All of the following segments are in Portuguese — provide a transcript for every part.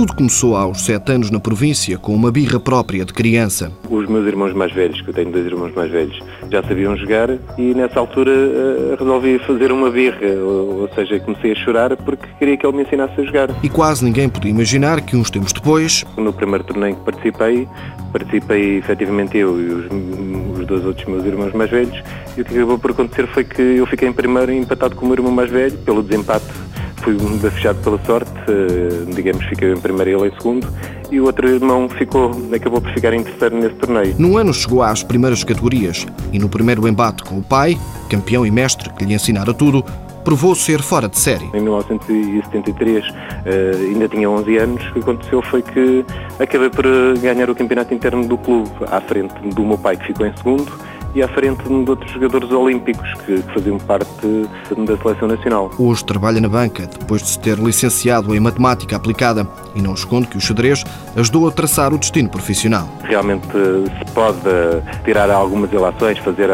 Tudo começou aos sete anos na província, com uma birra própria de criança. Os meus irmãos mais velhos, que eu tenho dois irmãos mais velhos, já sabiam jogar e nessa altura uh, resolvi fazer uma birra, ou, ou, seja, comecei a chorar porque queria que ele me ensinasse a jogar. E quase ninguém podia imaginar que uns tempos depois... No primeiro torneio que participei, participei efetivamente eu e os, os dois outros meus irmãos mais velhos e o que acabou por acontecer foi que eu fiquei em primeiro empatado com o meu irmão mais velho pelo desempate fui bafejado pela sorte, eh, digamos, fiquei em primeiro e ele em segundo, e o outro irmão ficou, acabou por ficar em terceiro nesse torneio. Num ano chegou às primeiras categorias e no primeiro embate com o pai, campeão e mestre que lhe ensinara tudo, provou ser fora de série. Em 1973 eh, ainda tinha 11 anos, o que aconteceu foi que acabei por ganhar o campeonato interno do clube, à frente do meu pai que ficou em segundo, e à frente de outros jogadores olímpicos que faziam parte da seleção nacional. Hoje trabalha na banca, depois de se ter licenciado em matemática aplicada e não esconde que o xadrez ajudou a traçar o destino profissional. Realmente se pode tirar algumas relações, fazer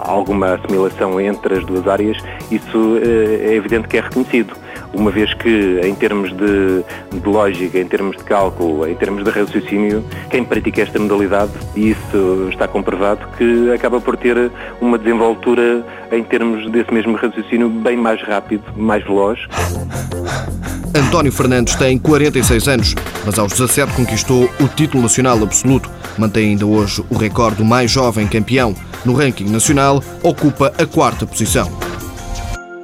alguma assimilação entre as duas áreas, isso eh, é evidente que é reconhecido uma vez que, em termos de, de, lógica, em termos de cálculo, em termos de raciocínio, quem pratica esta modalidade, e isso está comprovado, que acaba por ter uma desenvoltura em termos desse mesmo raciocínio bem mais rápido, mais veloz. António Fernandes tem 46 anos, mas aos 17 conquistou o título nacional absoluto. Mantém ainda hoje o recorde do mais jovem campeão. No ranking nacional, ocupa a quarta posição.